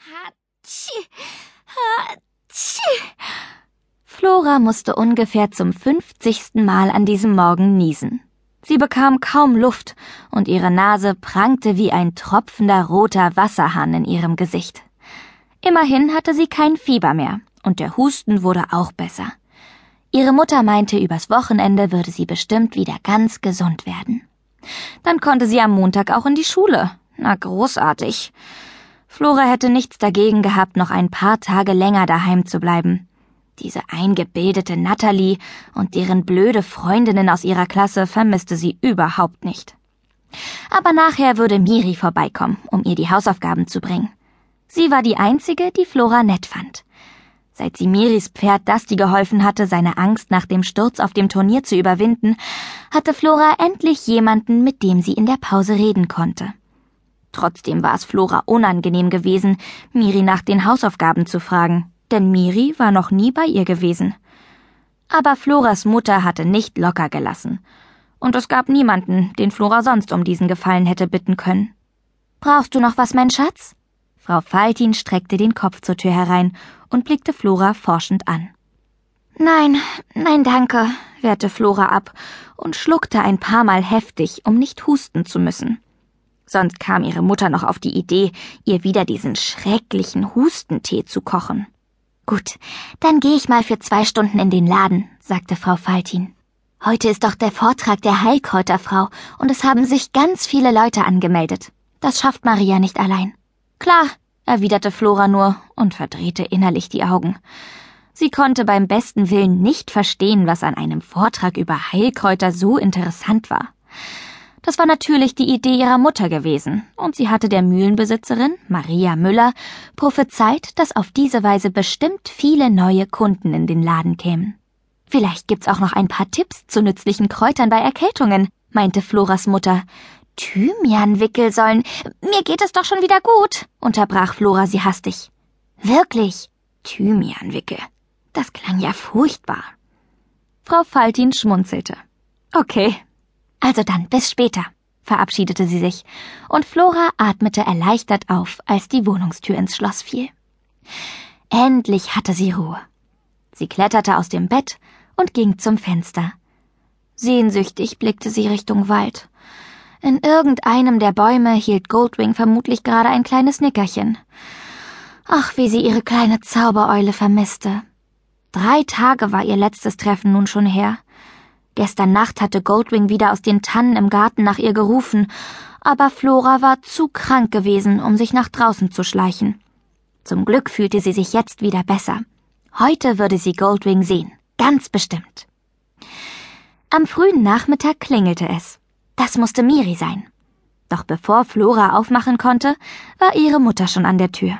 Hatschi, hatschi. Flora musste ungefähr zum fünfzigsten Mal an diesem Morgen niesen. Sie bekam kaum Luft und ihre Nase prangte wie ein tropfender roter Wasserhahn in ihrem Gesicht. Immerhin hatte sie kein Fieber mehr und der Husten wurde auch besser. Ihre Mutter meinte, übers Wochenende würde sie bestimmt wieder ganz gesund werden. Dann konnte sie am Montag auch in die Schule. Na großartig. Flora hätte nichts dagegen gehabt, noch ein paar Tage länger daheim zu bleiben. Diese eingebildete Natalie und deren blöde Freundinnen aus ihrer Klasse vermisste sie überhaupt nicht. Aber nachher würde Miri vorbeikommen, um ihr die Hausaufgaben zu bringen. Sie war die einzige, die Flora nett fand. Seit sie Miris Pferd Dusty geholfen hatte, seine Angst nach dem Sturz auf dem Turnier zu überwinden, hatte Flora endlich jemanden, mit dem sie in der Pause reden konnte. Trotzdem war es Flora unangenehm gewesen, Miri nach den Hausaufgaben zu fragen denn Miri war noch nie bei ihr gewesen. Aber Floras Mutter hatte nicht locker gelassen. Und es gab niemanden, den Flora sonst um diesen Gefallen hätte bitten können. Brauchst du noch was, mein Schatz? Frau Faltin streckte den Kopf zur Tür herein und blickte Flora forschend an. Nein, nein, danke, wehrte Flora ab und schluckte ein paar Mal heftig, um nicht husten zu müssen. Sonst kam ihre Mutter noch auf die Idee, ihr wieder diesen schrecklichen Hustentee zu kochen. Gut, dann gehe ich mal für zwei Stunden in den Laden, sagte Frau Faltin. Heute ist doch der Vortrag der Heilkräuterfrau und es haben sich ganz viele Leute angemeldet. Das schafft Maria nicht allein. Klar, erwiderte Flora nur und verdrehte innerlich die Augen. Sie konnte beim besten Willen nicht verstehen, was an einem Vortrag über Heilkräuter so interessant war. Das war natürlich die Idee ihrer Mutter gewesen, und sie hatte der Mühlenbesitzerin, Maria Müller, prophezeit, dass auf diese Weise bestimmt viele neue Kunden in den Laden kämen. Vielleicht gibt's auch noch ein paar Tipps zu nützlichen Kräutern bei Erkältungen, meinte Floras Mutter. Thymianwickel sollen. Mir geht es doch schon wieder gut, unterbrach Flora sie hastig. Wirklich? Thymianwickel. Das klang ja furchtbar. Frau Faltin schmunzelte. Okay, also dann, bis später, verabschiedete sie sich, und Flora atmete erleichtert auf, als die Wohnungstür ins Schloss fiel. Endlich hatte sie Ruhe. Sie kletterte aus dem Bett und ging zum Fenster. Sehnsüchtig blickte sie Richtung Wald. In irgendeinem der Bäume hielt Goldwing vermutlich gerade ein kleines Nickerchen. Ach, wie sie ihre kleine Zaubereule vermisste. Drei Tage war ihr letztes Treffen nun schon her. Gestern Nacht hatte Goldwing wieder aus den Tannen im Garten nach ihr gerufen, aber Flora war zu krank gewesen, um sich nach draußen zu schleichen. Zum Glück fühlte sie sich jetzt wieder besser. Heute würde sie Goldwing sehen, ganz bestimmt. Am frühen Nachmittag klingelte es. Das musste Miri sein. Doch bevor Flora aufmachen konnte, war ihre Mutter schon an der Tür.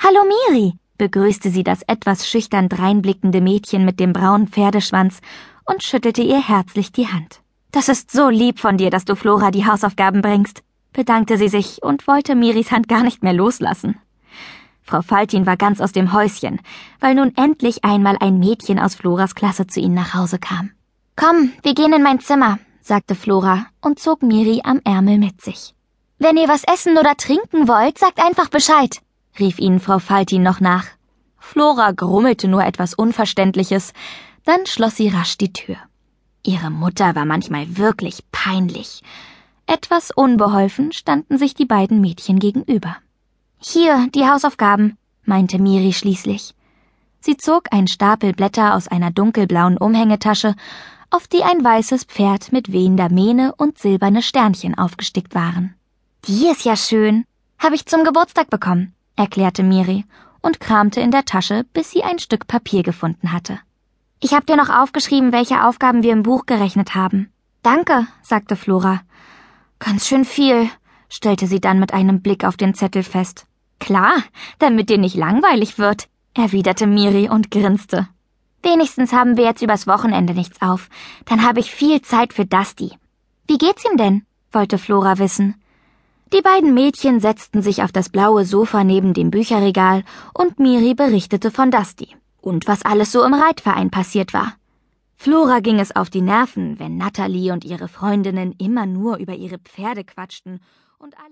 Hallo Miri, begrüßte sie das etwas schüchtern dreinblickende Mädchen mit dem braunen Pferdeschwanz und schüttelte ihr herzlich die Hand. Das ist so lieb von dir, dass du Flora die Hausaufgaben bringst, bedankte sie sich und wollte Miris Hand gar nicht mehr loslassen. Frau Faltin war ganz aus dem Häuschen, weil nun endlich einmal ein Mädchen aus Floras Klasse zu ihnen nach Hause kam. Komm, wir gehen in mein Zimmer, sagte Flora und zog Miri am Ärmel mit sich. Wenn ihr was essen oder trinken wollt, sagt einfach Bescheid rief ihnen Frau Faltin noch nach. Flora grummelte nur etwas Unverständliches, dann schloss sie rasch die Tür. Ihre Mutter war manchmal wirklich peinlich. Etwas unbeholfen standen sich die beiden Mädchen gegenüber. Hier, die Hausaufgaben, meinte Miri schließlich. Sie zog einen Stapel Blätter aus einer dunkelblauen Umhängetasche, auf die ein weißes Pferd mit wehender Mähne und silberne Sternchen aufgestickt waren. Die ist ja schön. Habe ich zum Geburtstag bekommen erklärte Miri und kramte in der Tasche, bis sie ein Stück Papier gefunden hatte. Ich hab dir noch aufgeschrieben, welche Aufgaben wir im Buch gerechnet haben. Danke, sagte Flora. Ganz schön viel, stellte sie dann mit einem Blick auf den Zettel fest. Klar, damit dir nicht langweilig wird, erwiderte Miri und grinste. Wenigstens haben wir jetzt übers Wochenende nichts auf. Dann habe ich viel Zeit für Dusty. Wie geht's ihm denn? wollte Flora wissen. Die beiden Mädchen setzten sich auf das blaue Sofa neben dem Bücherregal und Miri berichtete von Dusty und was alles so im Reitverein passiert war. Flora ging es auf die Nerven, wenn Natalie und ihre Freundinnen immer nur über ihre Pferde quatschten und alle